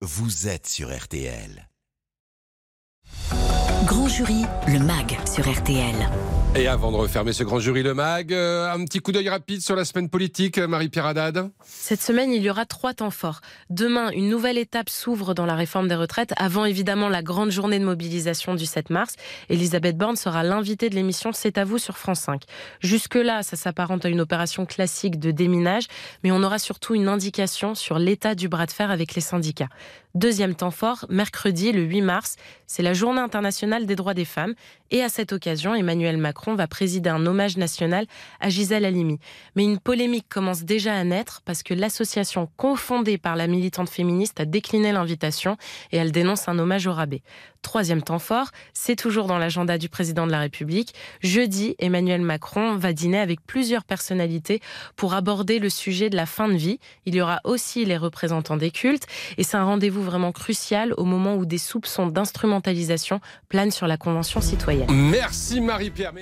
vous êtes sur RTL. Grand jury, le MAG sur RTL. Et avant de refermer ce grand jury Le Mag, euh, un petit coup d'œil rapide sur la semaine politique, Marie-Pierre Haddad. Cette semaine, il y aura trois temps forts. Demain, une nouvelle étape s'ouvre dans la réforme des retraites, avant évidemment la grande journée de mobilisation du 7 mars. Elisabeth Borne sera l'invitée de l'émission C'est à vous sur France 5. Jusque-là, ça s'apparente à une opération classique de déminage, mais on aura surtout une indication sur l'état du bras de fer avec les syndicats. Deuxième temps fort, mercredi, le 8 mars, c'est la journée internationale des droits des femmes. Et à cette occasion, Emmanuel Macron va présider un hommage national à Gisèle Halimi. Mais une polémique commence déjà à naître parce que l'association confondée par la militante féministe a décliné l'invitation et elle dénonce un hommage au rabais. Troisième temps fort, c'est toujours dans l'agenda du président de la République. Jeudi, Emmanuel Macron va dîner avec plusieurs personnalités pour aborder le sujet de la fin de vie. Il y aura aussi les représentants des cultes et c'est un rendez-vous vraiment crucial au moment où des soupçons d'instrumentalisation planent sur la Convention citoyenne. Merci Marie-Pierre.